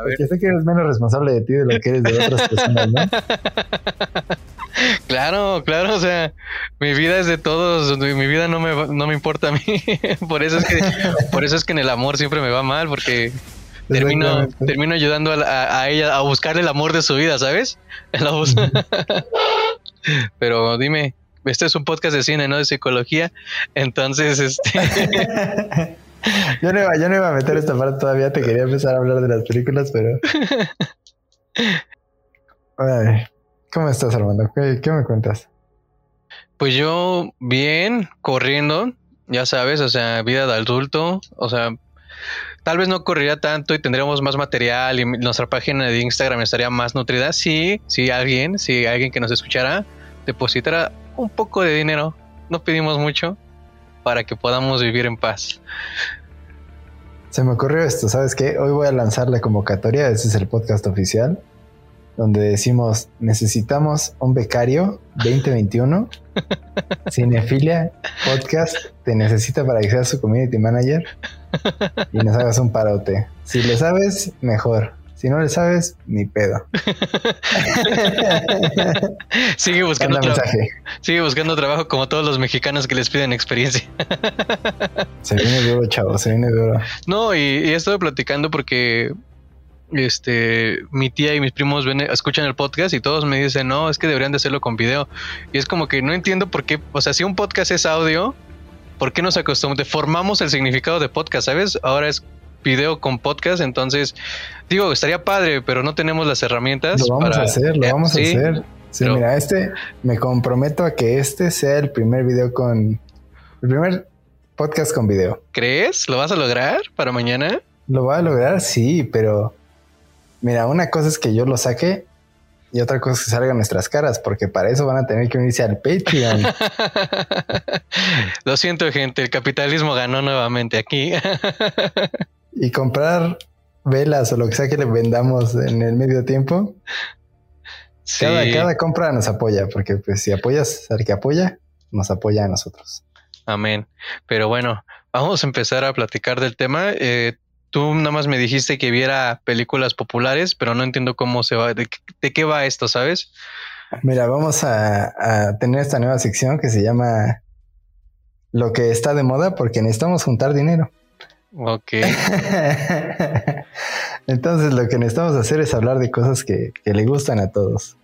a ver. Porque sé que eres menos responsable de ti de lo que eres de otras personas, ¿no? Claro, claro, o sea, mi vida es de todos, mi vida no me, no me importa a mí. por eso es que, por eso es que en el amor siempre me va mal, porque termino, termino ayudando a, a, ella a buscar el amor de su vida, ¿sabes? Pero dime, este es un podcast de cine, no de psicología, entonces este yo, no iba, yo no iba a meter esta parte todavía, te quería empezar a hablar de las películas, pero. Ay, ¿Cómo estás, Armando? ¿Qué, me cuentas? Pues yo, bien, corriendo, ya sabes, o sea, vida de adulto, o sea, tal vez no correría tanto y tendríamos más material y nuestra página de Instagram estaría más nutrida si, si alguien, si alguien que nos escuchara depositara un poco de dinero. No pedimos mucho para que podamos vivir en paz. Se me ocurrió esto, ¿sabes qué? Hoy voy a lanzar la convocatoria, ese es el podcast oficial donde decimos necesitamos un becario 2021, Cinefilia Podcast te necesita para que seas su community manager y nos hagas un parote. Si le sabes, mejor. Si no le sabes, ni pedo. sigue buscando trabajo. Sigue buscando trabajo como todos los mexicanos que les piden experiencia. se viene duro, chavo, se viene duro. No, y, y he estado platicando porque este, mi tía y mis primos ven, escuchan el podcast y todos me dicen, no, es que deberían de hacerlo con video. Y es como que no entiendo por qué, o sea, si un podcast es audio, ¿por qué nos acostumbramos? Formamos el significado de podcast, ¿sabes? Ahora es video con podcast, entonces, digo, estaría padre, pero no tenemos las herramientas. Lo vamos a hacer, lo vamos a hacer. Sí, mira, este, me comprometo a que este sea el primer video con, el primer podcast con video. ¿Crees? ¿Lo vas a lograr para mañana? Lo va a lograr, sí, pero Mira, una cosa es que yo lo saque y otra cosa es que salgan nuestras caras, porque para eso van a tener que unirse al Patreon. lo siento, gente, el capitalismo ganó nuevamente aquí. y comprar velas o lo que sea que le vendamos en el medio tiempo. Cada, cada compra nos apoya, porque pues si apoyas al que apoya, nos apoya a nosotros. Amén. Pero bueno, vamos a empezar a platicar del tema. Eh, Tú nada más me dijiste que viera películas populares, pero no entiendo cómo se va, de, qué va esto, ¿sabes? Mira, vamos a, tener esta nueva sección que se llama Lo que está de moda porque necesitamos juntar dinero. Ok. Entonces lo que necesitamos hacer es hablar de cosas que, le gustan a todos.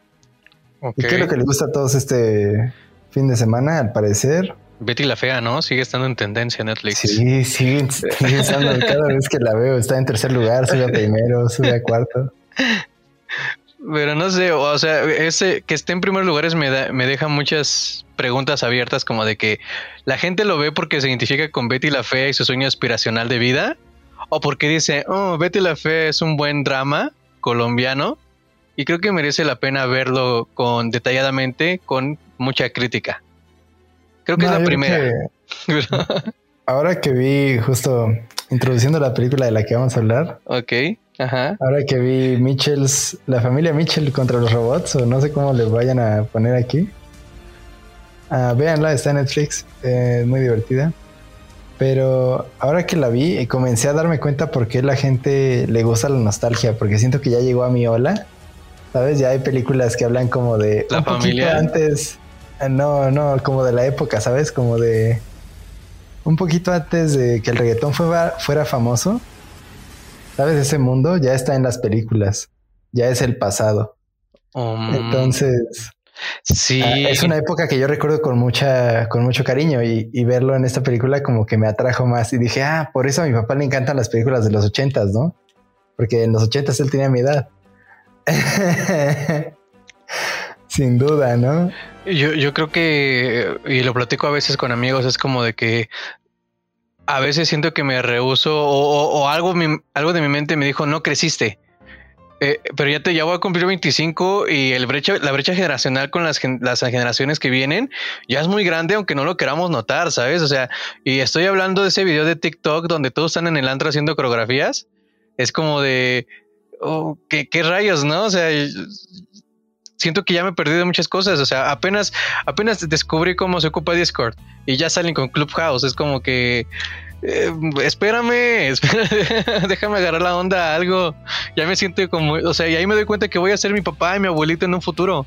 ¿Y qué es lo que le gusta a todos este fin de semana? Al parecer, Betty la Fea, ¿no? Sigue estando en tendencia Netflix. Sí, sí, sigue estando cada vez que la veo. Está en tercer lugar, sube a primero, sube a cuarto. Pero no sé, o sea, ese que esté en primer lugar me, me deja muchas preguntas abiertas como de que la gente lo ve porque se identifica con Betty la Fea y su sueño aspiracional de vida o porque dice, oh, Betty la Fea es un buen drama colombiano y creo que merece la pena verlo con detalladamente con mucha crítica. Creo que es la primera. ahora que vi justo introduciendo la película de la que vamos a hablar. Ok. Ajá. Ahora que vi Mitchells, la familia Mitchell contra los robots, o no sé cómo le vayan a poner aquí. Ah, véanla, está en Netflix, es muy divertida. Pero ahora que la vi, comencé a darme cuenta por qué la gente le gusta la nostalgia, porque siento que ya llegó a mi ola. ¿Sabes? Ya hay películas que hablan como de la familia antes. Ah, no, no, como de la época, ¿sabes? Como de un poquito antes de que el reggaetón fuera, fuera famoso. ¿Sabes? Ese mundo ya está en las películas. Ya es el pasado. Um, Entonces, sí. Ah, es una época que yo recuerdo con mucha, con mucho cariño y, y, verlo en esta película como que me atrajo más y dije, ah, por eso a mi papá le encantan las películas de los ochentas, ¿no? Porque en los ochentas él tenía mi edad. Sin duda, ¿no? Yo, yo creo que, y lo platico a veces con amigos, es como de que a veces siento que me rehuso o, algo, algo de mi mente me dijo, no creciste. Eh, pero ya te ya voy a cumplir 25 y el brecha, la brecha generacional con las, las generaciones que vienen ya es muy grande, aunque no lo queramos notar, ¿sabes? O sea, y estoy hablando de ese video de TikTok donde todos están en el antro haciendo coreografías. Es como de, oh, ¿qué, ¿qué, rayos, no? O sea, siento que ya me he perdido muchas cosas. O sea, apenas, apenas descubrí cómo se ocupa Discord y ya salen con Clubhouse. Es como que eh, espérame, déjame agarrar la onda a algo ya me siento como, o sea, y ahí me doy cuenta que voy a ser mi papá y mi abuelito en un futuro.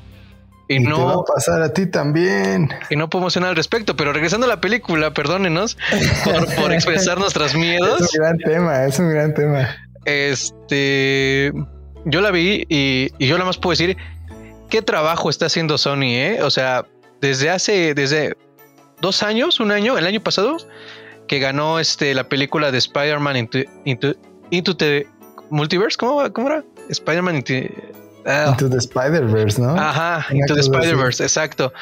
Y, no te va a pasar a ti también. Y no podemos hacer nada al respecto. Pero regresando a la película, perdónenos por, expresar nuestros miedos. Es un gran tema, es un gran tema. Este, yo la vi y, y yo nada más puedo decir qué trabajo está haciendo Sony, ¿eh? O sea, desde hace, desde dos años, un año, el año pasado, que ganó este la película de Spider-Man into, into, into, the Multiverse, ¿cómo, cómo era? Spider-Man into, Ah. Into the Spider-Verse, ¿no? Ajá, Into the Spider-Verse, exacto.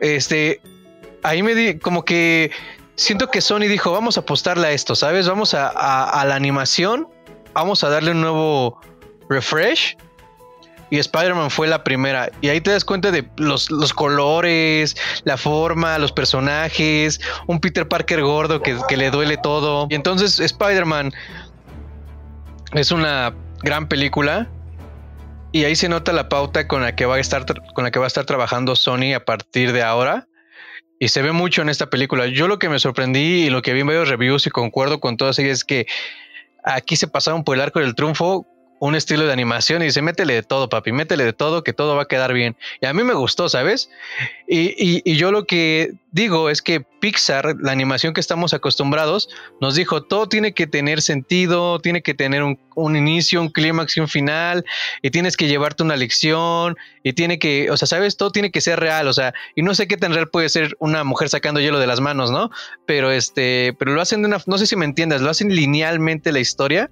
Este, ahí me di como que siento que Sony dijo, vamos a apostarle a esto, ¿sabes? Vamos a, a, la animación, vamos a darle un nuevo refresh. Y Spider-Man fue la primera. Y ahí te das cuenta de los, los, colores, la forma, los personajes, un Peter Parker gordo que, que le duele todo. Y entonces Spider-Man es una gran película y ahí se nota la pauta con la que va a estar con la que va a estar trabajando Sony a partir de ahora. Y se ve mucho en esta película. Yo lo que me sorprendí y lo que vi en varios reviews y concuerdo con todas ellas es que aquí se pasaron por el arco del triunfo un estilo de animación y dice, métele de todo, papi, métele de todo, que todo va a quedar bien. Y a mí me gustó, ¿sabes? Y, yo lo que digo es que Pixar, la animación que estamos acostumbrados, nos dijo, todo tiene que tener sentido, tiene que tener un, inicio, un clímax y un final, y tienes que llevarte una lección, y tiene que, o sea, ¿sabes? Todo tiene que ser real, o sea, y no sé qué tan real puede ser una mujer sacando hielo de las manos, ¿no? Pero este, pero lo hacen de una, no sé si me entiendas, lo hacen linealmente la historia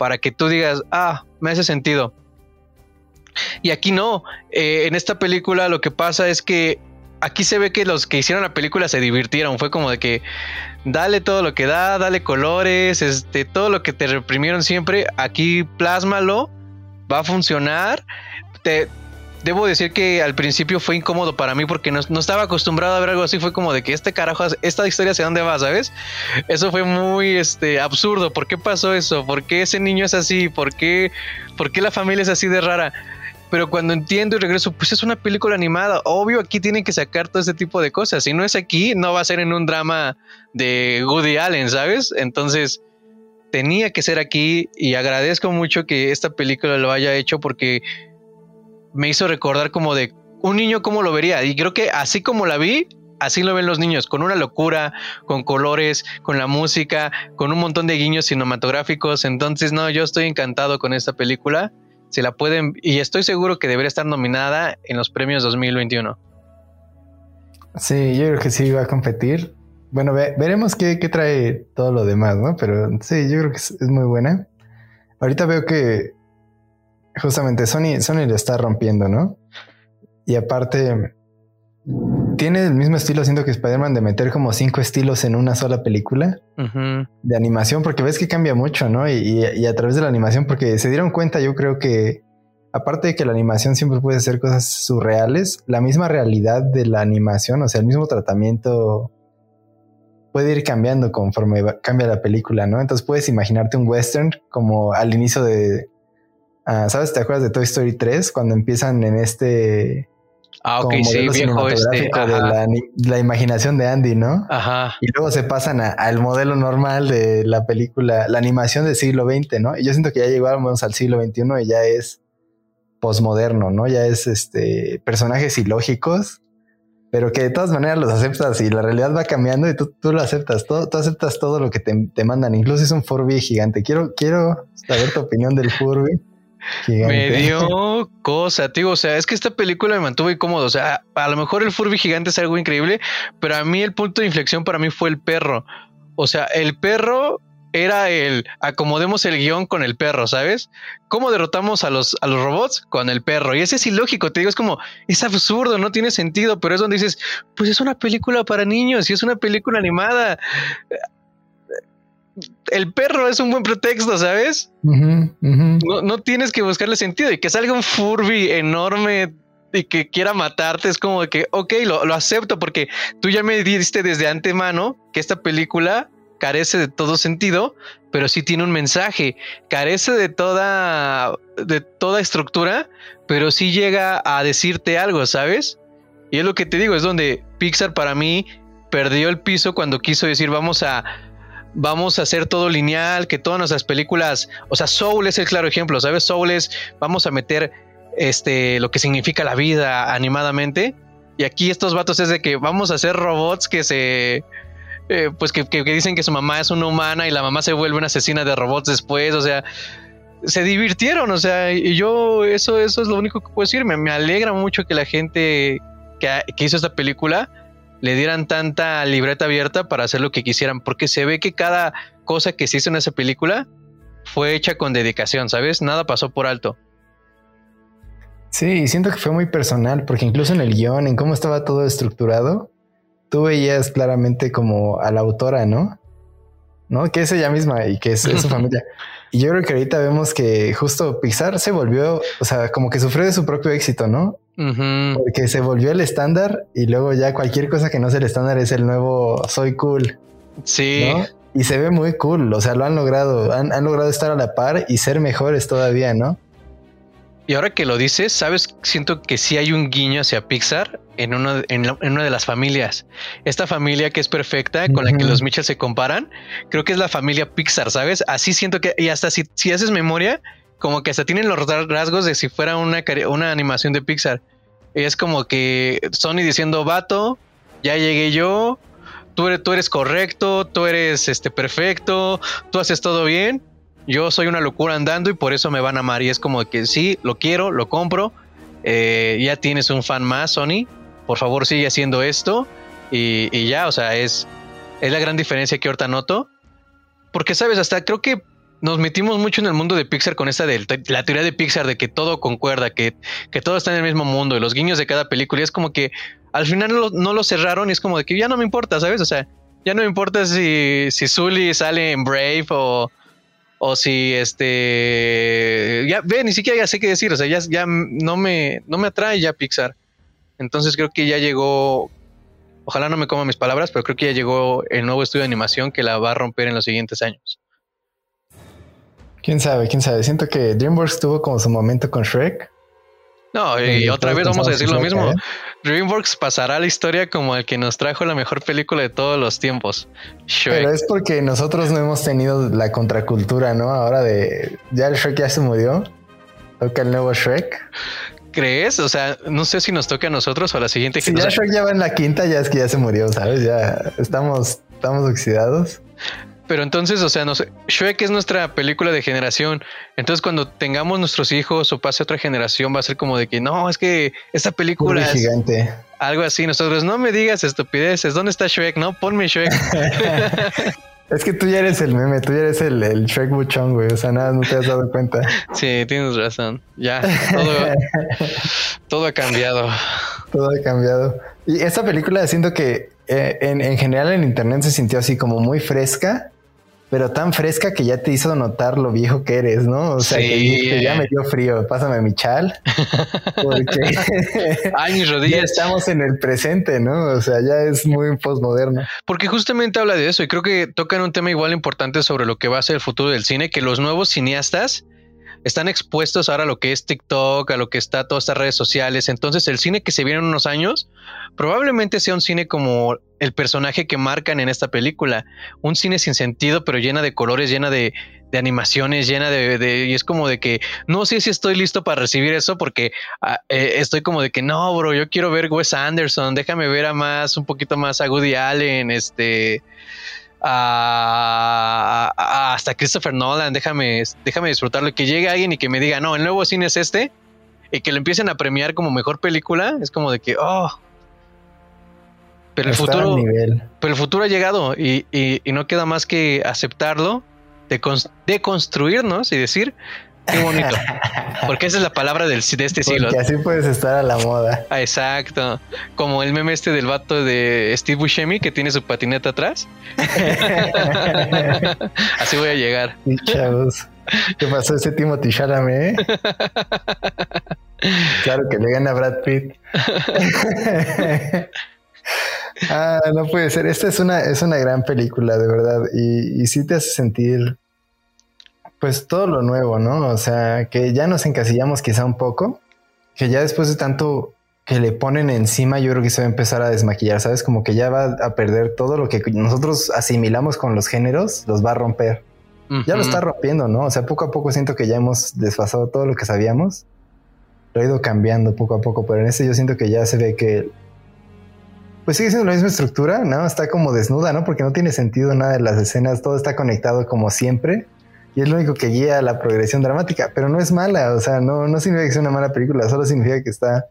para que tú digas, ah, me hace sentido. Y aquí no, eh, en esta película lo que pasa es que aquí se ve que los que hicieron la película se divirtieron, fue como de que dale todo lo que da, dale colores, este, todo lo que te reprimieron siempre, aquí plásmalo, va a funcionar. Te, debo decir que al principio fue incómodo para mí porque no, estaba acostumbrado a ver algo así. Fue como de que este carajo, esta historia hacia dónde va, ¿sabes? Eso fue muy este, absurdo. ¿Por qué pasó eso? ¿Por qué ese niño es así? ¿Por qué, ¿Por qué la familia es así de rara? Pero cuando entiendo y regreso, pues es una película animada. Obvio, aquí tienen que sacar todo ese tipo de cosas. Si no es aquí, no va a ser en un drama de Woody Allen, ¿sabes? Entonces, tenía que ser aquí y agradezco mucho que esta película lo haya hecho porque me hizo recordar como de un niño cómo lo vería. Y creo que así como la vi, así lo ven los niños, con una locura, con colores, con la música, con un montón de guiños cinematográficos. Entonces, no, yo estoy encantado con esta película. Se la pueden, y estoy seguro que debería estar nominada en los premios 2021. Sí, yo creo que sí va a competir. Bueno, veremos qué, trae todo lo demás, ¿no? Pero sí, yo creo que es muy buena. Ahorita veo que justamente Sony, Sony lo está rompiendo, ¿no? Y aparte, tiene el mismo estilo, siento que Spider-Man, de meter como cinco estilos en una sola película de animación, porque ves que cambia mucho, ¿no? Y, a través de la animación, porque se dieron cuenta, yo creo que, aparte de que la animación siempre puede hacer cosas surreales, la misma realidad de la animación, o sea, el mismo tratamiento puede ir cambiando conforme cambia la película, ¿no? Entonces puedes imaginarte un western como al inicio de, Ah, ¿Sabes? ¿Te acuerdas de Toy Story 3? Cuando empiezan en este. Ah, ok, sí, viejo este. De la, imaginación de Andy, ¿no? Ajá. Y luego se pasan al modelo normal de la película, la animación del siglo XX, ¿no? Y yo siento que ya llegamos al siglo XXI y ya es posmoderno, ¿no? Ya es este personajes ilógicos, pero que de todas maneras los aceptas y la realidad va cambiando y tú, tú lo aceptas, todo, tú aceptas todo lo que te, te mandan, incluso es un Furby gigante. Quiero, quiero saber tu opinión del Furby. Me dio cosa, tío. O sea, es que esta película me mantuvo incómodo. O sea, a lo mejor el Furby gigante es algo increíble, pero a mí el punto de inflexión para mí fue el perro. O sea, el perro era el acomodemos el guion con el perro, ¿sabes? ¿Cómo derrotamos a los, a los robots? Con el perro. Y ese es ilógico, te digo, es como, es absurdo, no tiene sentido, pero es donde dices, pues es una película para niños y es una película animada el perro es un buen pretexto, ¿sabes? No, tienes que buscarle sentido y que salga un Furby enorme y que quiera matarte es como que, ok, lo, lo acepto porque tú ya me diste desde antemano que esta película carece de todo sentido, pero sí tiene un mensaje, carece de toda, de toda estructura, pero sí llega a decirte algo, ¿sabes? Y es lo que te digo, es donde Pixar para mí perdió el piso cuando quiso decir vamos a vamos a hacer todo lineal, que todas nuestras películas, o sea, Soul es el claro ejemplo, ¿sabes? Soul es, vamos a meter este, lo que significa la vida animadamente. Y aquí estos vatos es de que vamos a hacer robots que se, eh, pues que, dicen que su mamá es una humana y la mamá se vuelve una asesina de robots después, o sea, se divirtieron, o sea, y yo eso, eso es lo único que puedo decir, me, me alegra mucho que la gente que, que hizo esta película le dieran tanta libreta abierta para hacer lo que quisieran, porque se ve que cada cosa que se hizo en esa película fue hecha con dedicación, ¿sabes? Nada pasó por alto. Sí, siento que fue muy personal, porque incluso en el guion, en cómo estaba todo estructurado, tú veías claramente como a la autora, ¿no? ¿No? Que es ella misma y que es, su familia. Y yo creo que ahorita vemos que justo Pixar se volvió, o sea, como que sufrió de su propio éxito, ¿no? Porque se volvió el estándar y luego ya cualquier cosa que no sea el estándar es el nuevo soy cool. Sí. Y se ve muy cool, o sea, lo han logrado, han, han logrado estar a la par y ser mejores todavía, ¿no? Y ahora que lo dices, sabes, siento que sí hay un guiño hacia Pixar en, uno, en, una de las familias. Esta familia que es perfecta, con la que los Mitchell se comparan, creo que es la familia Pixar, ¿sabes? Así siento que, y hasta si, si haces memoria, como que hasta tienen los rasgos de si fuera una, una animación de Pixar. Es como que Sony diciendo, vato, ya llegué yo, tú eres, tú eres correcto, tú eres este, perfecto, tú haces todo bien yo soy una locura andando y por eso me van a amar. Y es como que sí, lo quiero, lo compro. Eh, ya tienes un fan más, Sony. Por favor, sigue haciendo esto. Y, ya, o sea, es, es la gran diferencia que ahorita noto. Porque, sabes, hasta creo que nos metimos mucho en el mundo de Pixar con esta de la teoría de Pixar de que todo concuerda, que, que todo está en el mismo mundo y los guiños de cada película. Y es como que al final no lo, cerraron y es como de que ya no me importa, ¿sabes? O sea, ya no me importa si, si sale en Brave o, o si este ya ve ni siquiera ya sé qué decir o sea ya, ya no me no me atrae ya Pixar entonces creo que ya llegó ojalá no me coma mis palabras pero creo que ya llegó el nuevo estudio de animación que la va a romper en los siguientes años quién sabe quién sabe siento que DreamWorks tuvo como su momento con Shrek no, y otra vez vamos a decir lo mismo. DreamWorks pasará a la historia como el que nos trajo la mejor película de todos los tiempos. Pero es porque nosotros no hemos tenido la contracultura, ¿no? Ahora de ya el Shrek ya se murió. Toca el nuevo Shrek. ¿Crees? O sea, no sé si nos toca a nosotros o a la siguiente Si ya Shrek ya va en la quinta, ya es que ya se murió, ¿sabes? Ya estamos, estamos oxidados. Pero entonces, o sea, no sé, Shrek es nuestra película de generación. Entonces, cuando tengamos nuestros hijos o pase otra generación, va a ser como de que no, es que esta película es gigante. Algo así. Nosotros no me digas estupideces. ¿Dónde está Shrek? No, ponme Shrek. es que tú ya eres el meme, tú ya eres el, el Shrek buchón, güey. O sea, nada, no te has dado cuenta. Sí, tienes razón. Ya, todo, ha cambiado. Todo ha cambiado. Y esta película siento que eh, en, en general en internet se sintió así como muy fresca pero tan fresca que ya te hizo notar lo viejo que eres, ¿no? O sea, que, ya me dio frío, pásame mi chal. Porque Ay, mis rodillas. ya estamos en el presente, ¿no? O sea, ya es muy postmoderno. Porque justamente habla de eso y creo que tocan un tema igual importante sobre lo que va a ser el futuro del cine, que los nuevos cineastas están expuestos ahora a lo que es TikTok, a lo que está todas estas redes sociales. Entonces, el cine que se viene en unos años probablemente sea un cine como el personaje que marcan en esta película. Un cine sin sentido, pero llena de colores, llena de, animaciones, llena de, Y es como de que no sé si estoy listo para recibir eso porque ah, eh, estoy como de que no, bro, yo quiero ver Wes Anderson, déjame ver a más, un poquito más a Woody Allen, este hasta Christopher Nolan, déjame, déjame disfrutarlo. Que llegue alguien y que me diga, no, el nuevo cine es este, y que lo empiecen a premiar como mejor película, es como de que, oh. Pero el futuro. Pero el futuro ha llegado y, y, no queda más que aceptarlo, de, de y decir, Qué bonito. Porque esa es la palabra del, de este siglo. Porque así puedes estar a la moda. Ah, exacto. Como el meme este del vato de Steve Buscemi que tiene su patineta atrás. así voy a llegar. chavos. ¿Qué pasó ese Timothy Chalamet? claro que le gana a Brad Pitt. Ah, no puede ser. Esta es una, es una gran película, de verdad. Y, y sí te hace sentir pues todo lo nuevo, ¿no? O sea, que ya nos encasillamos quizá un poco, que ya después de tanto que le ponen encima, yo creo que se va a empezar a desmaquillar, ¿sabes? Como que ya va a perder todo lo que nosotros asimilamos con los géneros, los va a romper. Ya lo está rompiendo, ¿no? O sea, poco a poco siento que ya hemos desfasado todo lo que sabíamos. Lo ha ido cambiando poco a poco, pero en ese yo siento que ya se ve que pues sigue siendo la misma estructura, ¿no? Está como desnuda, ¿no? Porque no tiene sentido nada de las escenas, todo está conectado como siempre y es lo único que guía la progresión dramática, pero no es mala, o sea, no, no significa que sea una mala película, solo significa que está...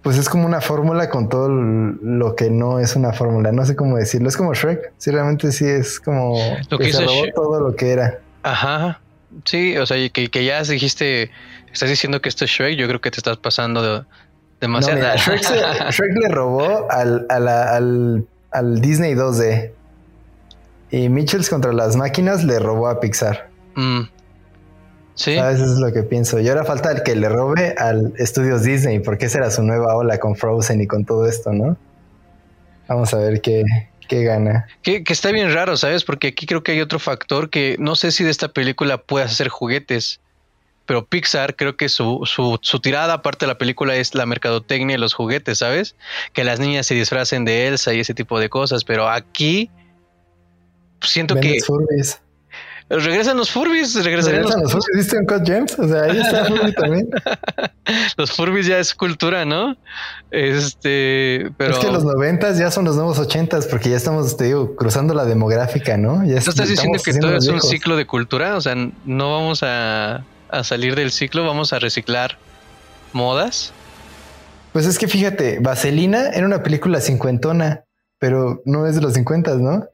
Pues es como una fórmula con todo lo que no es una fórmula, no sé cómo decirlo, es como Shrek, sí, realmente sí es como lo que, todo lo que era. Ajá, sí, o sea, que, que ya dijiste, estás diciendo que esto es Shrek, yo creo que te estás pasando de, demasiado. Shrek, le robó al, al, al Disney 2D. Y Mitchells contra las máquinas le robó a Pixar. Mm. Sí. ¿Sabes? Eso es lo que pienso. Y ahora falta el que le robe al Estudios Disney, porque esa era su nueva ola con Frozen y con todo esto, ¿no? Vamos a ver qué, qué gana. Que, que, está bien raro, ¿sabes? Porque aquí creo que hay otro factor que no sé si de esta película puedas hacer juguetes, pero Pixar creo que su, su, su tirada aparte de la película es la mercadotecnia y los juguetes, ¿sabes? Que las niñas se disfracen de Elsa y ese tipo de cosas, pero aquí siento que. Furbies. Regresan los Furbies, regresan los, los Furbies. ¿Viste un Cut James? O sea, ahí está Furby también. los Furbies ya es cultura, ¿no? Este, pero. Es que los noventas ya son los nuevos ochentas, porque ya estamos, te digo, cruzando la demográfica, ¿no? Ya estás diciendo que todo es un ciclo de cultura? O sea, no vamos a, a salir del ciclo, vamos a reciclar modas. Pues es que fíjate, Vaselina era una película cincuentona, pero no es de los cincuentas, ¿no?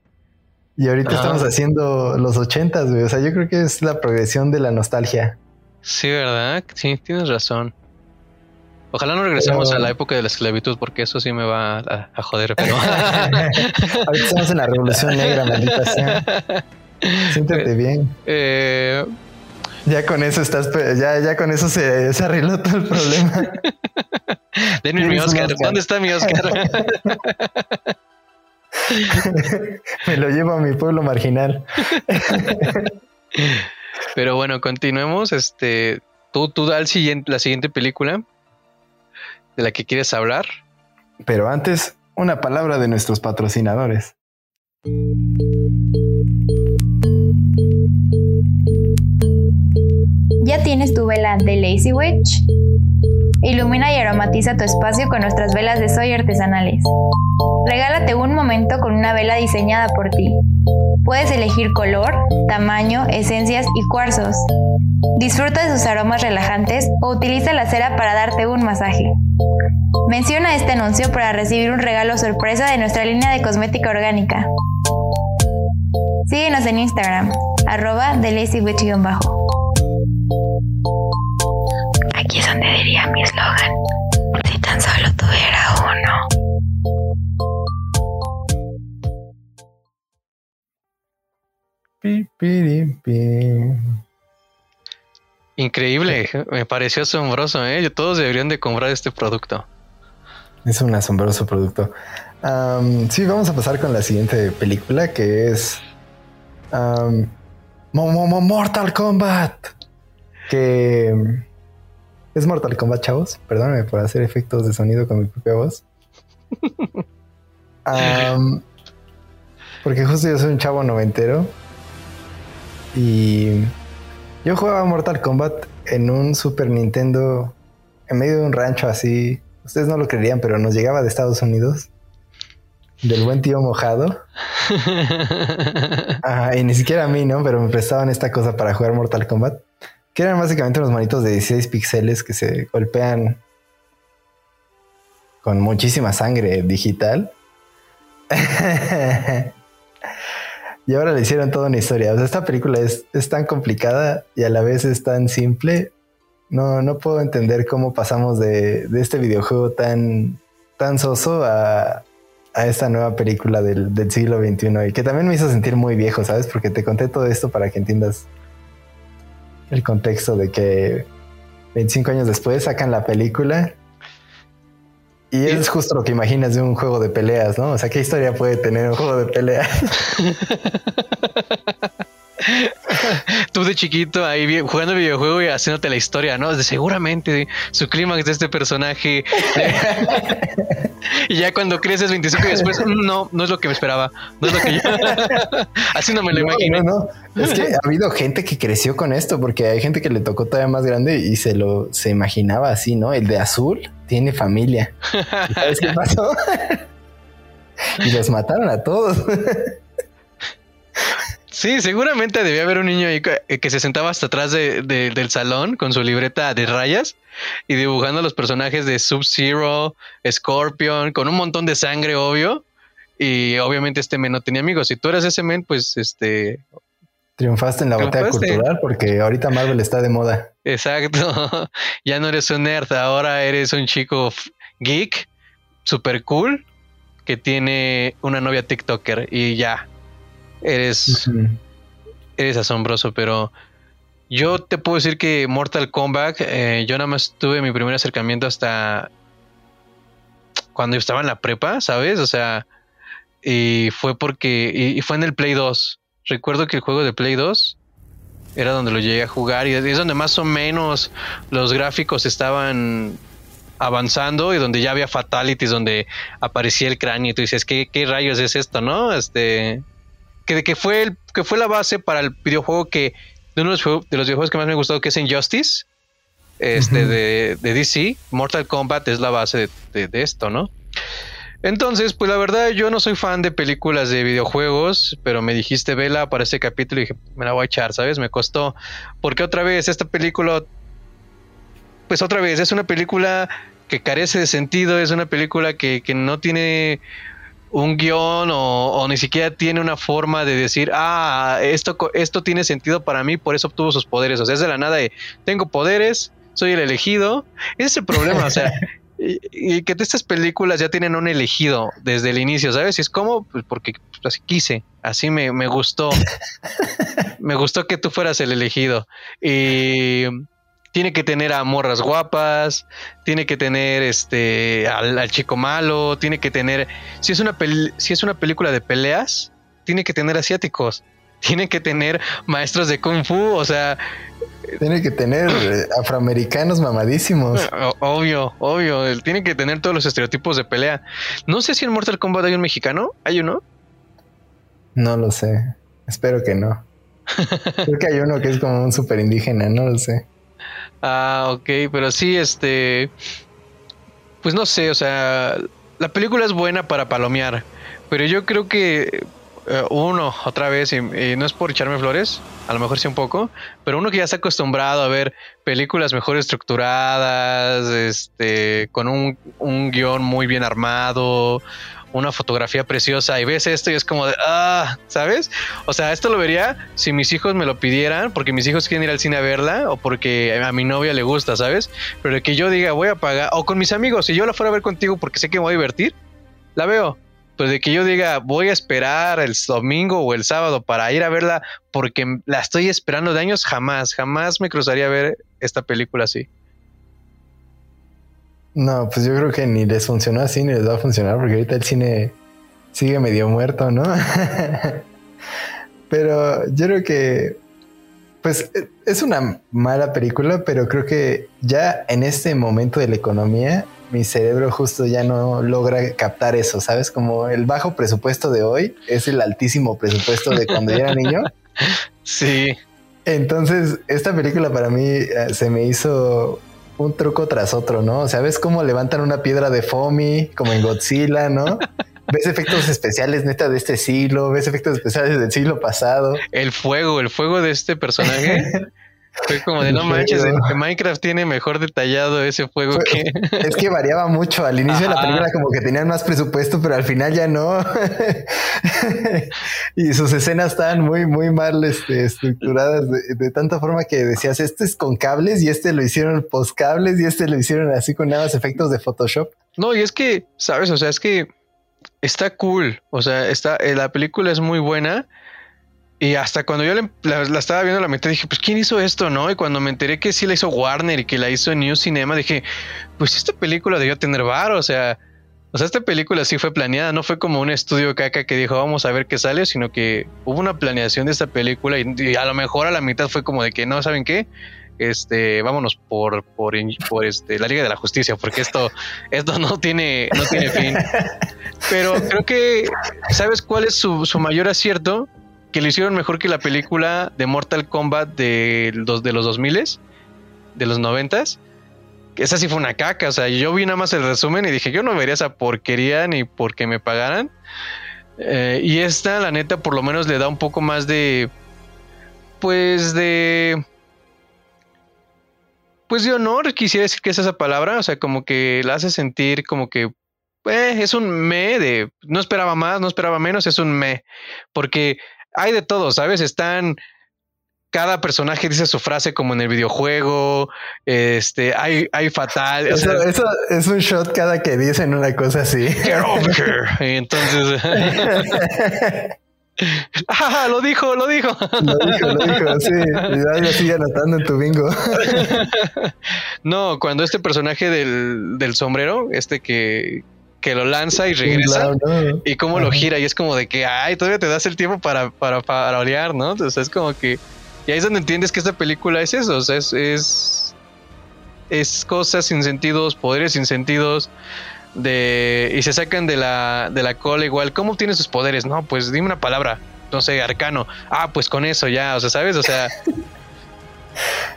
Y ahorita estamos haciendo los ochentas, güey. O sea, yo creo que es la progresión de la nostalgia. Sí, ¿verdad? Sí, tienes razón. Ojalá no regresemos a la época de la esclavitud, porque eso sí me va a, joder, pero. ahorita estamos en la revolución negra, maldita sea. Siéntete eh, bien. Eh, ya con eso estás, ya, ya con eso se, se arregló todo el problema. Denme mi Oscar. ¿Dónde está mi Oscar? Me lo llevo a mi pueblo marginal. Pero bueno, continuemos. Este, tú, tú da el siguiente, la siguiente película de la que quieres hablar. Pero antes, una palabra de nuestros patrocinadores. ¿Ya tienes tu vela de Lazy Witch? Ilumina y aromatiza tu espacio con nuestras velas de soy artesanales. Regálate un momento con una vela diseñada por ti. Puedes elegir color, tamaño, esencias y cuarzos. Disfruta de sus aromas relajantes o utiliza la cera para darte un masaje. Menciona este anuncio para recibir un regalo sorpresa de nuestra línea de cosmética orgánica. Síguenos en Instagram, arroba mi eslogan. Si tan solo tuviera uno. Increíble, me pareció asombroso, ¿eh? Todos deberían de comprar este producto. Es un asombroso producto. sí, vamos a pasar con la siguiente película que es Mortal Kombat. Que es Mortal Kombat, chavos. Perdóname por hacer efectos de sonido con mi propia voz. porque justo yo soy un chavo noventero. Y yo jugaba Mortal Kombat en un Super Nintendo en medio de un rancho así. Ustedes no lo creerían, pero nos llegaba de Estados Unidos. Del buen tío mojado. y ni siquiera a mí, ¿no? Pero me prestaban esta cosa para jugar Mortal Kombat que eran básicamente unos manitos de 16 píxeles que se golpean con muchísima sangre digital. y ahora le hicieron toda una historia. O sea, esta película es, tan complicada y a la vez es tan simple. No, no puedo entender cómo pasamos de, este videojuego tan, tan soso a, esta nueva película del, del siglo XXI y que también me hizo sentir muy viejo, ¿sabes? Porque te conté todo esto para que entiendas el contexto de que 25 años después sacan la película y es justo lo que imaginas de un juego de peleas, ¿no? O sea, ¿qué historia puede tener un juego de peleas? Tú de chiquito ahí jugando videojuego y haciéndote la historia, ¿no? De seguramente su clímax de este personaje. y ya cuando creces 25 y después, mm, no, no es lo que me esperaba. No es lo que yo. Así no me lo imaginé. No, no. Es que ha habido gente que creció con esto, porque hay gente que le tocó todavía más grande y se lo se imaginaba así, ¿no? El de azul tiene familia. ¿Sabes qué pasó? y los mataron a todos. Sí, seguramente debía haber un niño ahí que, se sentaba hasta atrás del salón con su libreta de rayas y dibujando los personajes de Sub-Zero, Scorpion, con un montón de sangre, obvio. Y obviamente este men no tenía amigos. Si tú eras ese men, pues este. Triunfaste en la batalla cultural porque ahorita Marvel está de moda. Exacto. ya no eres un nerd, ahora eres un chico geek, super cool, que tiene una novia TikToker y ya eres, eres asombroso, pero yo te puedo decir que Mortal Kombat, eh, yo nada más tuve mi primer acercamiento hasta cuando yo estaba en la prepa, ¿sabes? O sea, y fue porque, y, fue en el Play 2. Recuerdo que el juego de Play 2 era donde lo llegué a jugar y es donde más o menos los gráficos estaban avanzando y donde ya había fatalities, donde aparecía el cráneo y tú dices, ¿qué, qué rayos es esto, no? Este, que, que, fue el, que fue la base para el videojuego que de uno de los, de los videojuegos que más me ha gustado que es Injustice este de, de, DC Mortal Kombat es la base de, esto no entonces pues la verdad yo no soy fan de películas de videojuegos pero me dijiste vela para este capítulo y dije me la voy a echar sabes me costó porque otra vez esta película pues otra vez es una película que carece de sentido es una película que, que no tiene un guion o, ni siquiera tiene una forma de decir, ah, esto, esto tiene sentido para mí, por eso obtuvo sus poderes. O sea, es de la nada de, tengo poderes, soy el elegido. Ese es el problema, o sea, y, que estas películas ya tienen un elegido desde el inicio, ¿sabes? Y es como, pues porque así quise, así me, me gustó. me gustó que tú fueras el elegido. Y tiene que tener a morras guapas, tiene que tener este al, chico malo, tiene que tener si es una si es una película de peleas, tiene que tener asiáticos, tiene que tener maestros de kung fu, o sea, tiene que tener eh, afroamericanos mamadísimos. Obvio, obvio, tiene que tener todos los estereotipos de pelea. No sé si en Mortal Kombat hay un mexicano, ¿hay uno? No lo sé. Espero que no. Creo que hay uno que es como un super indígena, no lo sé. Ah, ok, pero sí, este. Pues no sé, o sea, la película es buena para palomear, pero yo creo que eh, uno, otra vez, y, no es por echarme flores, a lo mejor sí un poco, pero uno que ya está acostumbrado a ver películas mejor estructuradas, este, con un, un guion muy bien armado, una fotografía preciosa y ves esto y es como de, ah, ¿sabes? O sea, esto lo vería si mis hijos me lo pidieran, porque mis hijos quieren ir al cine a verla o porque a mi novia le gusta, ¿sabes? Pero que yo diga, voy a pagar, o con mis amigos, si yo la fuera a ver contigo porque sé que me voy a divertir, la veo. Pero de que yo diga, voy a esperar el domingo o el sábado para ir a verla porque la estoy esperando de años, jamás, jamás me cruzaría a ver esta película así. No, pues yo creo que ni les funcionó así ni les va a funcionar porque ahorita el cine sigue medio muerto, ¿no? pero yo creo que, pues es una mala película, pero creo que ya en este momento de la economía, mi cerebro justo ya no logra captar eso, ¿sabes? Como el bajo presupuesto de hoy es el altísimo presupuesto de cuando yo era niño. Sí. Entonces, esta película para mí eh, se me hizo un truco tras otro, ¿no? O sea, ves cómo levantan una piedra de Fomi, como en Godzilla, ¿no? ves efectos especiales neta de este siglo, ves efectos especiales del siglo pasado. El fuego, el fuego de este personaje Fue como de no manches, Minecraft tiene mejor detallado ese fuego que. Es que variaba mucho. Al inicio de la película, como que tenían más presupuesto, pero al final ya no. y sus escenas estaban muy, muy mal este, estructuradas de, tanta forma que decías: este es con cables y este lo hicieron post cables y este lo hicieron así con nada más efectos de Photoshop. No, y es que, sabes, o sea, es que está cool. O sea, está, eh, la película es muy buena y hasta cuando yo la, estaba viendo la mitad dije, pues ¿quién hizo esto, no? Y cuando me enteré que sí la hizo Warner y que la hizo New Cinema, dije, pues esta película debió tener bar, o sea, O sea, esta película sí fue planeada, no fue como un estudio caca que dijo vamos a ver qué sale, sino que hubo una planeación de esta película y, a lo mejor a la mitad fue como de que no, ¿saben qué? Este, vámonos por, por, por este, la Liga de la Justicia, porque esto, esto no tiene, no tiene fin. Pero creo que, ¿sabes cuál es su, su mayor acierto? Que lo hicieron mejor que la película de Mortal Kombat de los, de los 2000 de los 90 esa sí fue una caca. O sea, yo vi nada más el resumen y dije, yo no vería esa porquería ni porque me pagaran. Eh, y esta, la neta, por lo menos le da un poco más de. Pues de. Pues de honor, quisiera decir que es esa palabra. O sea, como que la hace sentir como que. Eh, es un me de. No esperaba más, no esperaba menos, es un me. Porque hay de todo, ¿sabes? Están cada personaje dice su frase como en el videojuego. Este, hay, hay fatal. Eso, es un shot cada que dicen una cosa así. Y entonces. ah, lo dijo, lo dijo. Lo dijo, lo dijo, sí. Y sigue anotando en tu bingo. no, cuando este personaje del, del sombrero, este que, que lo lanza y regresa y cómo lo gira y es como de que ay todavía te das el tiempo para para, para olear no entonces es como que y ahí es donde entiendes que esta película es eso, o sea, es, es, es cosas sin sentidos, poderes sin sentidos, de, y se sacan de la, de la cola igual. ¿Cómo obtienes sus poderes? No, pues dime una palabra, no sé, arcano. Ah, pues con eso ya, o sea, ¿sabes? O sea,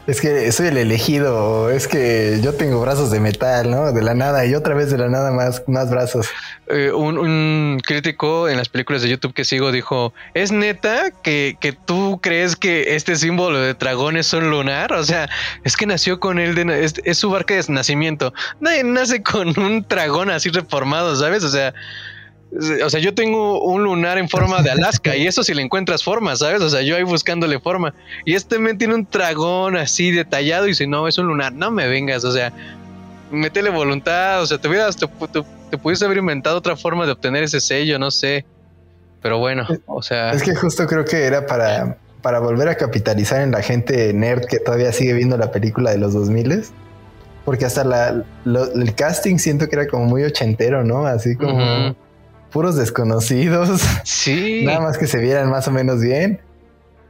Es que soy el elegido, es que yo tengo brazos de metal, ¿no? De la nada y otra vez de la nada más, más brazos. Eh, un, crítico en las películas de YouTube que sigo dijo, ¿es neta que, que, tú crees que este símbolo de dragón es un lunar? O sea, es que nació con él, de, es, es su barca de nacimiento. Nadie nace con un dragón así reformado, ¿sabes? O sea... O sea, yo tengo un lunar en forma de Alaska y eso si le encuentras forma, ¿sabes? O sea, yo ahí buscándole forma. Y este men tiene un dragón así detallado y dice, no, es un lunar, no me vengas, o sea, métele voluntad, o sea, te hubieras, te, pudiste haber inventado otra forma de obtener ese sello, no sé. Pero bueno, o sea... Es que justo creo que era para, para volver a capitalizar en la gente nerd que todavía sigue viendo la película de los 2000 porque hasta la, el casting siento que era como muy ochentero, ¿no? Así como puros desconocidos. Sí. Nada más que se vieran más o menos bien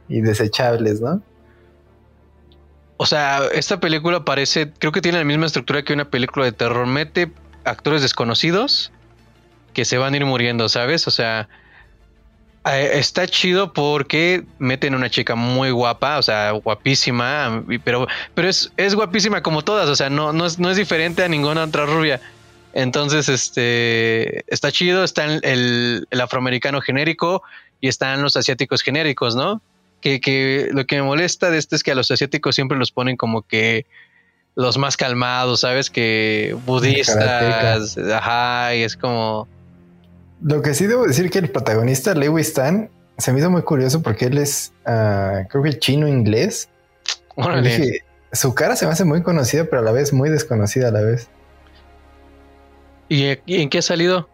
y desechables, ¿no? O sea, esta película parece, creo que tiene la misma estructura que una película de terror. Mete actores desconocidos que se van a ir muriendo, ¿sabes? O sea, está chido porque meten una chica muy guapa, o sea, guapísima, pero, pero es, es guapísima como todas, o sea, no, no, es, no es diferente a ninguna otra rubia. Entonces, este está chido, está el, afroamericano genérico y están los asiáticos genéricos, ¿no? Que, lo que me molesta de esto es que a los asiáticos siempre los ponen como que los más calmados, ¿sabes? Que budistas, ajá, y es como... Lo que sí debo decir que el protagonista, Lewis Stan, se me hizo muy curioso porque él es, ah, creo que chino-inglés. su cara se me hace muy conocida, pero a la vez muy desconocida a la vez. ¿Y, en qué ha salido?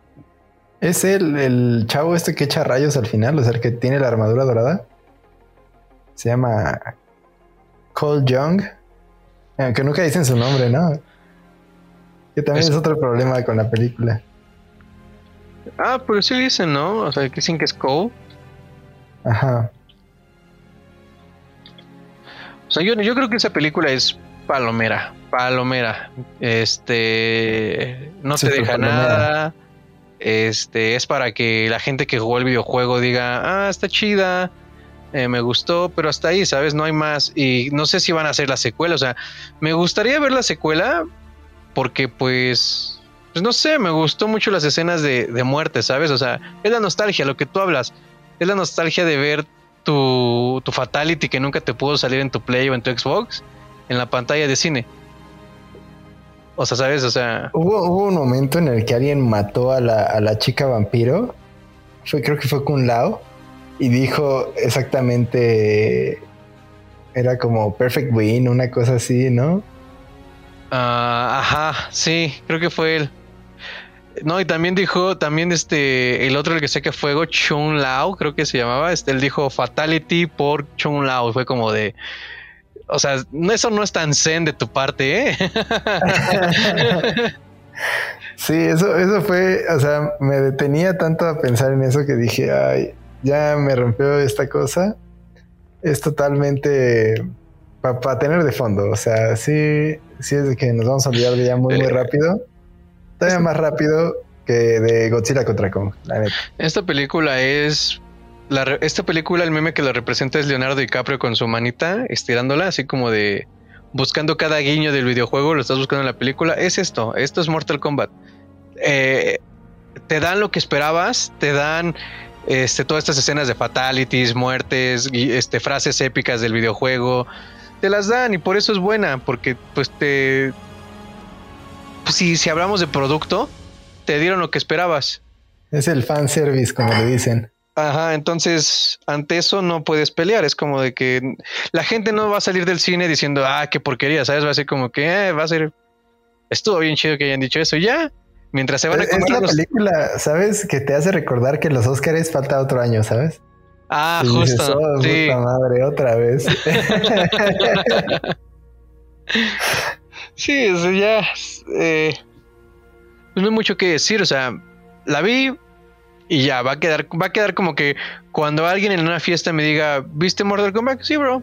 Es el, el, chavo este que echa rayos al final, o sea, el que tiene la armadura dorada. Se llama Cole Young. Aunque nunca dicen su nombre, ¿no? Que también es, otro problema con la película. Ah, pero sí dicen, ¿no? O sea, que dicen que es Cole. Ajá. O sea, yo, yo creo que esa película es palomera palomera. Este no te deja nada. Este es para que la gente que jugó el videojuego diga, ah, está chida, eh, me gustó, pero hasta ahí, ¿sabes? No hay más. Y no sé si van a hacer la secuela. O sea, me gustaría ver la secuela porque pues, pues no sé, me gustó mucho las escenas de, de muerte, ¿sabes? O sea, es la nostalgia, lo que tú hablas. Es la nostalgia de ver tu, tu Fatality que nunca te pudo salir en tu Play o en tu Xbox en la pantalla de cine. O sea, ¿sabes? O sea. Hubo, hubo un momento en el que alguien mató a la, a la chica vampiro. Fue, creo que fue Kun Lao. Y dijo exactamente. Era como Perfect Win, una cosa así, ¿no? Ah, ajá, sí, creo que fue él. No, y también dijo, también este, el otro el que saca fuego, Chun Lao, creo que se llamaba, este, él dijo Fatality por Chun Lao, fue como de, o sea, eso no es tan zen de tu parte, ¿eh? Sí, eso, eso fue, o sea, me detenía tanto a pensar en eso que dije, ay, ya me rompió esta cosa. Es totalmente para tener de fondo. O sea, sí, sí es de que nos vamos a olvidar de ella muy, muy eh, rápido. Todavía más rápido que de Godzilla contra Kong, la neta. Esta película es. Esta película, el meme que la representa es Leonardo DiCaprio con su manita, estirándola, así como de buscando cada guiño del videojuego, lo estás buscando en la película. Es esto, esto es Mortal Kombat. Eh, te dan lo que esperabas, te dan este, todas estas escenas de fatalities, muertes, este, frases épicas del videojuego te las dan y por eso es buena, porque pues te... Pues, si, si hablamos de producto, te dieron lo que esperabas. Es el fan service, como le dicen. Ajá, entonces ante eso no puedes pelear. Es como de que la gente no va a salir del cine diciendo, ah, qué porquería, ¿sabes? Va a ser como que eh, va a ser. Estuvo bien chido que hayan dicho eso. Ya, mientras se van a Es la película, ¿sabes? Que te hace recordar que los Oscars falta otro año, ¿sabes? Ah, justo. Oh, sí. madre, otra vez. sí, o ya. Eh, no hay mucho que decir. O sea, la vi y ya va a quedar, va a quedar como que cuando alguien en una fiesta me diga, ¿viste Mortal Kombat? Sí, bro.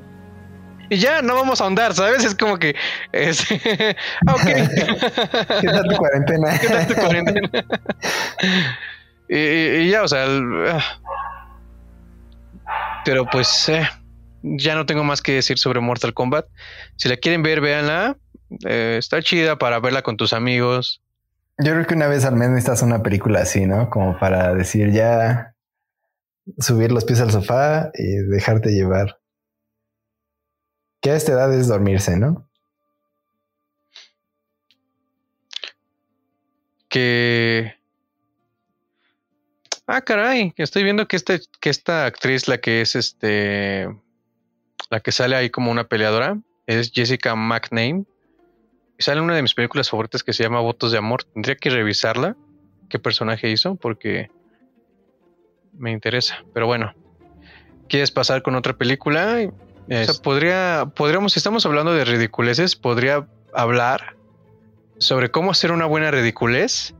Y ya no vamos a ahondar, ¿sabes? Es como que es ok. ¿Qué tal tu cuarentena? ¿Qué tal tu cuarentena? y, ya, o sea, pero pues eh, ya no tengo más que decir sobre Mortal Kombat. Si la quieren ver, véanla. Eh, está chida para verla con tus amigos. Yo creo que una vez al menos necesitas una película así, ¿no? Como para decir ya subir los pies al sofá y dejarte llevar. Que a esta edad es dormirse, ¿no? Que Ah, caray, estoy viendo que, este, que esta actriz, la que es este, la que sale ahí como una peleadora, es Jessica McName. Sale una de mis películas favoritas que se llama Votos de Amor. Tendría que revisarla, qué personaje hizo, porque me interesa. Pero bueno, ¿quieres pasar con otra película? podría, podríamos, si estamos hablando de ridiculeces, podría hablar sobre cómo hacer una buena ridiculez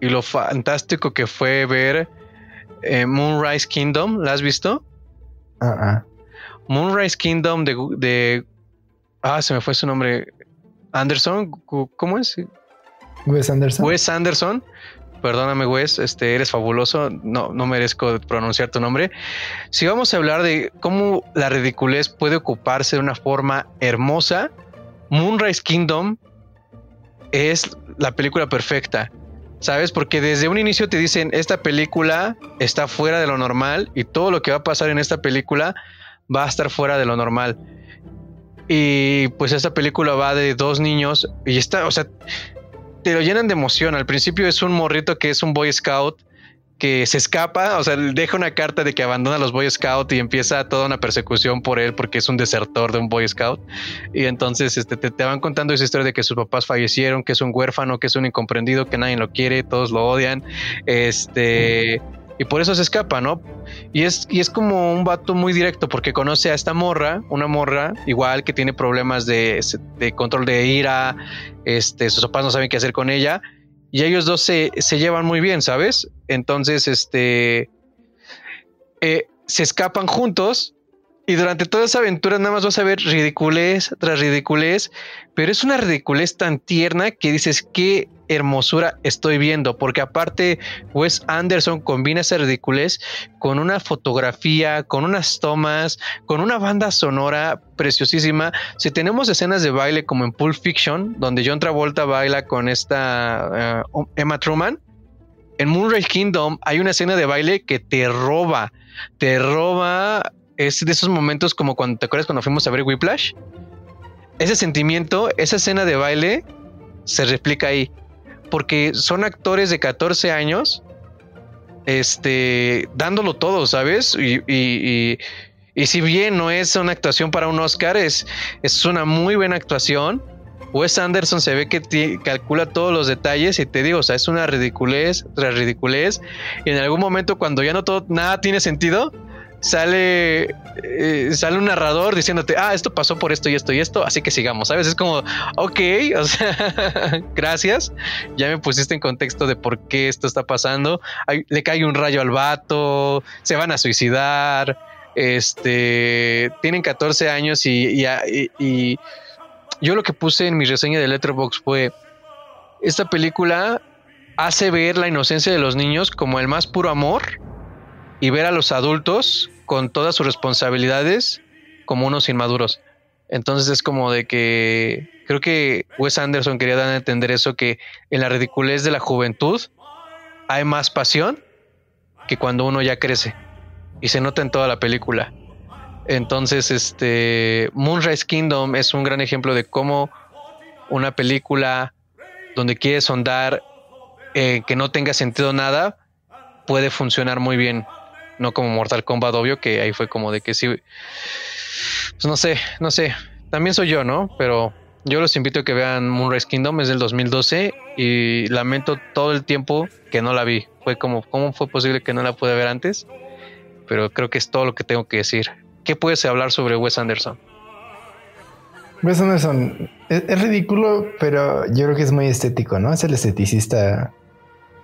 y lo fantástico que fue ver eh, Moonrise Kingdom. ¿La has visto? Uh Moonrise Kingdom de, de, Ah, se me fue su nombre. Anderson, ¿cómo es? Wes Anderson. Wes Anderson. Perdóname, Wes, este, eres fabuloso. No, no merezco pronunciar tu nombre. Si vamos a hablar de cómo la ridiculez puede ocuparse de una forma hermosa, Moonrise Kingdom es la película perfecta. ¿Sabes? Porque desde un inicio te dicen, esta película está fuera de lo normal y todo lo que va a pasar en esta película va a estar fuera de lo normal. Y pues esta película va de dos niños y está, o sea, te lo llenan de emoción. Al principio es un morrito que es un Boy Scout que se escapa, o sea, deja una carta de que abandona a los Boy Scouts y empieza toda una persecución por él porque es un desertor de un Boy Scout. Y entonces este, te, van contando esa historia de que sus papás fallecieron, que es un huérfano, que es un incomprendido, que nadie lo quiere, todos lo odian. Este. Y por eso se escapa, ¿no? Y es, y es como un vato muy directo porque conoce a esta morra, una morra igual que tiene problemas de, de control de ira, este, sus papás no saben qué hacer con ella y ellos dos se, llevan muy bien, ¿sabes? Entonces, este, eh, se escapan juntos y durante toda esa aventura nada más vas a ver ridiculez tras ridiculez, pero es una ridiculez tan tierna que dices, qué hermosura estoy viendo, porque aparte Wes Anderson combina esa ridiculez con una fotografía, con unas tomas, con una banda sonora preciosísima. Si tenemos escenas de baile como en Pulp Fiction, donde John Travolta baila con esta eh, Emma Truman, en Moonrise Kingdom hay una escena de baile que te roba, te roba, es de esos momentos como cuando te acuerdas cuando fuimos a ver Whiplash. Ese sentimiento, esa escena de baile se replica ahí porque son actores de 14 años, este, dándolo todo, ¿sabes? Y, y, y, si bien no es una actuación para un Oscar, es, es una muy buena actuación. Wes Anderson se ve que calcula todos los detalles y te digo, o sea, es una ridiculez tras ridiculez. Y en algún momento, cuando ya no todo, nada tiene sentido, sale, eh, sale un narrador diciéndote, ah, esto pasó por esto y esto y esto, así que sigamos, ¿sabes? Es como, ok, o sea, gracias, ya me pusiste en contexto de por qué esto está pasando, le cae un rayo al vato, se van a suicidar, este, tienen 14 años y, y yo lo que puse en mi reseña de Letterboxd fue, esta película hace ver la inocencia de los niños como el más puro amor y ver a los adultos con todas sus responsabilidades como unos inmaduros. Entonces es como de que creo que Wes Anderson quería dar a entender eso, que en la ridiculez de la juventud hay más pasión que cuando uno ya crece. Y se nota en toda la película. Entonces, este Moonrise Kingdom es un gran ejemplo de cómo una película donde quiere sondar eh, que no tenga sentido nada puede funcionar muy bien no como Mortal Kombat, obvio, que ahí fue como de que sí. Pues no sé, no sé. También soy yo, ¿no? Pero yo los invito a que vean Moonrise Kingdom, es del 2012 y lamento todo el tiempo que no la vi. Fue como, ¿cómo fue posible que no la pude ver antes? Pero creo que es todo lo que tengo que decir. ¿Qué puedes hablar sobre Wes Anderson? Wes Anderson es, ridículo, pero yo creo que es muy estético, ¿no? Es el esteticista.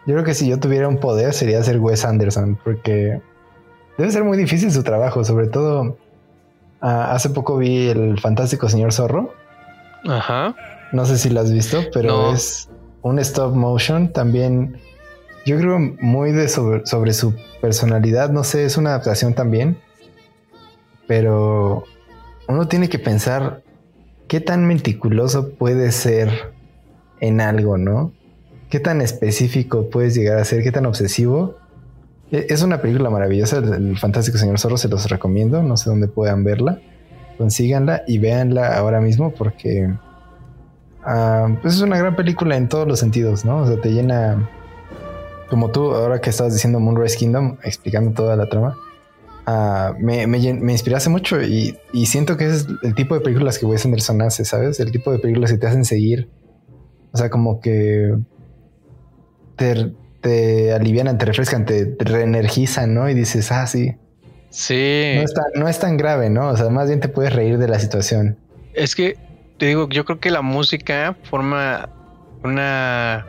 Yo creo que si yo tuviera un poder sería ser Wes Anderson, porque Debe ser muy difícil su trabajo, sobre todo ah, hace poco vi el fantástico señor zorro. Ajá. No sé si lo has visto, pero es un stop motion también. Yo creo muy de sobre, sobre, su personalidad. No sé, es una adaptación también. Pero uno tiene que pensar qué tan meticuloso puede ser en algo, ¿no? ¿Qué tan específico puedes llegar a ser? ¿Qué tan obsesivo? E, es una película maravillosa, el Fantástico Señor Zorro, se los recomiendo, no sé dónde puedan verla, consíganla y véanla ahora mismo porque ah, pues es una gran película en todos los sentidos, ¿no? O sea, te llena, como tú ahora que estabas diciendo Moonrise Kingdom, explicando toda la trama, uh, me, inspiraste mucho y, y, siento que es el tipo de películas que Wes Anderson hace, ¿sabes? El tipo de películas que te hacen seguir, o sea, como que te te alivianan, te refrescan, te, reenergizan, ¿no? Y dices, ah, sí. Sí. No, es tan grave, ¿no? O sea, más bien te puedes reír de la situación. Es que, te digo, yo creo que la música forma una...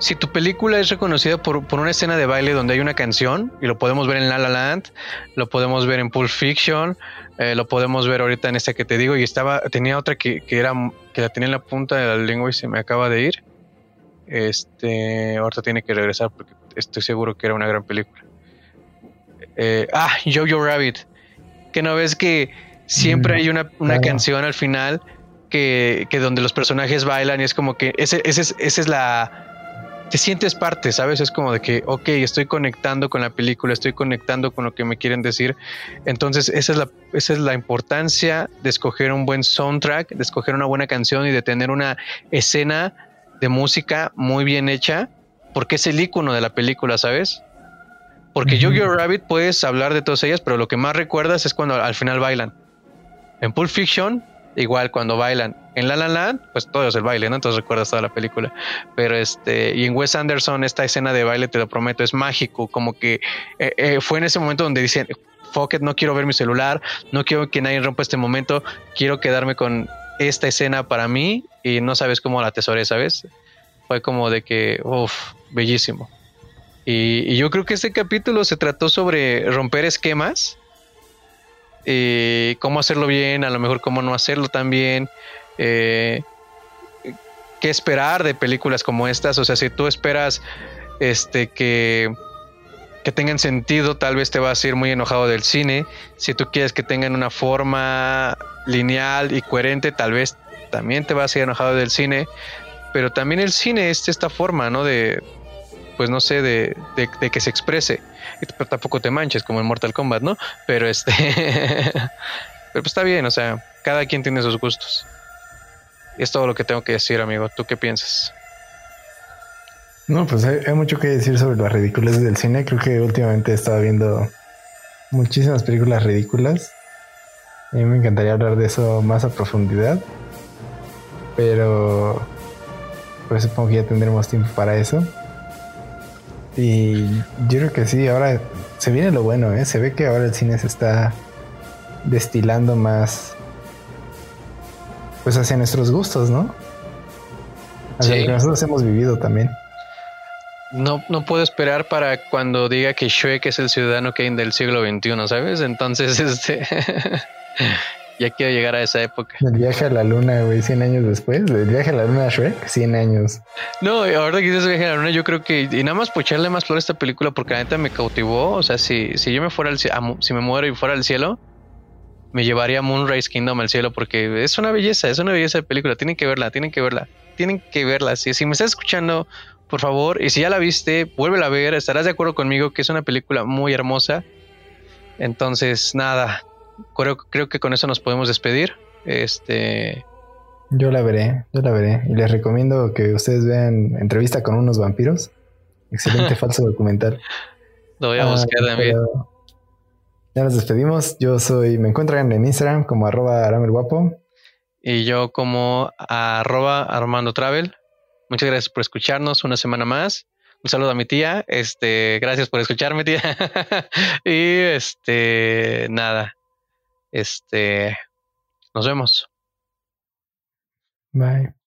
Si tu película es reconocida por, una escena de baile donde hay una canción, y lo podemos ver en La La Land, lo podemos ver en Pulp Fiction, eh, lo podemos ver ahorita en esta que te digo, y estaba, tenía otra que, que era, que la tenía en la punta de la lengua y se me acaba de ir. Este, ahorita tiene que regresar porque estoy seguro que era una gran película. Eh, ah, Jojo Rabbit. Que no ves que siempre mm, hay una, canción al final que, donde los personajes bailan y es como que ese, ese, esa es la. Te sientes parte, ¿sabes? Es como de que, ok, estoy conectando con la película, estoy conectando con lo que me quieren decir. Entonces, esa es la, esa es la importancia de escoger un buen soundtrack, de escoger una buena canción y de tener una escena de música muy bien hecha, porque es el icono de la película, ¿sabes? Porque yo -huh. Rabbit puedes hablar de todas ellas, pero lo que más recuerdas es cuando al final bailan. En Pulp Fiction, igual cuando bailan. En La La Land, pues todo es el baile, ¿no? Entonces recuerdas toda la película. Pero este, y en Wes Anderson, esta escena de baile, te lo prometo, es mágico. Como que eh, eh, fue en ese momento donde dicen, fuck it, no quiero ver mi celular, no quiero que nadie rompa este momento, quiero quedarme con esta escena para mí y no sabes cómo la atesoré, ¿sabes? Fue como de que, uff, bellísimo. Y, yo creo que este capítulo se trató sobre romper esquemas, y cómo hacerlo bien, a lo mejor cómo no hacerlo tan bien, eh, qué esperar de películas como estas, o sea, si tú esperas este que que tengan sentido, tal vez te vas a ir muy enojado del cine. Si tú quieres que tengan una forma lineal y coherente, tal vez también te vas a ir enojado del cine. Pero también el cine es esta forma, ¿no? De, pues no sé, de, de, que se exprese. Pero tampoco te manches como en Mortal Kombat, ¿no? Pero este... pero pues está bien, o sea, cada quien tiene sus gustos. Y es todo lo que tengo que decir, amigo. ¿Tú qué piensas? No, pues hay, mucho que decir sobre las ridículas del cine. Creo que últimamente he estado viendo muchísimas películas ridículas. A mí me encantaría hablar de eso más a profundidad. Pero pues supongo que ya tendremos tiempo para eso. Y yo creo que sí, ahora se viene lo bueno, ¿eh? Se ve que ahora el cine se está destilando más, pues hacia nuestros gustos, ¿no? Hacia lo que nosotros hemos vivido también. No, no puedo esperar para cuando diga que Shrek es el ciudadano Kane del siglo XXI, ¿sabes? Entonces, este... ya quiero llegar a esa época. El viaje a la luna, güey, 100 años después. El viaje a la luna Shrek, 100 años. No, ahora que dices viaje a la luna, yo creo que, y nada más por echarle más flor a esta película, porque la neta me cautivó. O sea, si, si yo me fuera al cielo, si me muero y fuera al cielo, me llevaría Moonrise Kingdom al cielo, porque es una belleza, es una belleza de película. Tienen que verla, tienen que verla, tienen que verla. Si, si me estás escuchando, por favor, y si ya la viste, vuélvela a ver. Estarás de acuerdo conmigo que es una película muy hermosa. Entonces, nada, creo, creo que con eso nos podemos despedir. Este. Yo la veré, yo la veré. Y les recomiendo que ustedes vean entrevista con unos vampiros. Excelente falso documental. Lo voy a buscar ah, también. Ya nos despedimos. Yo soy, me encuentran en Instagram como arroba guapo. Y yo como arroba Armando Travel. Muchas gracias por escucharnos una semana más. Un saludo a mi tía. Este, gracias por escucharme, tía. y este, nada. Este, nos vemos. Bye.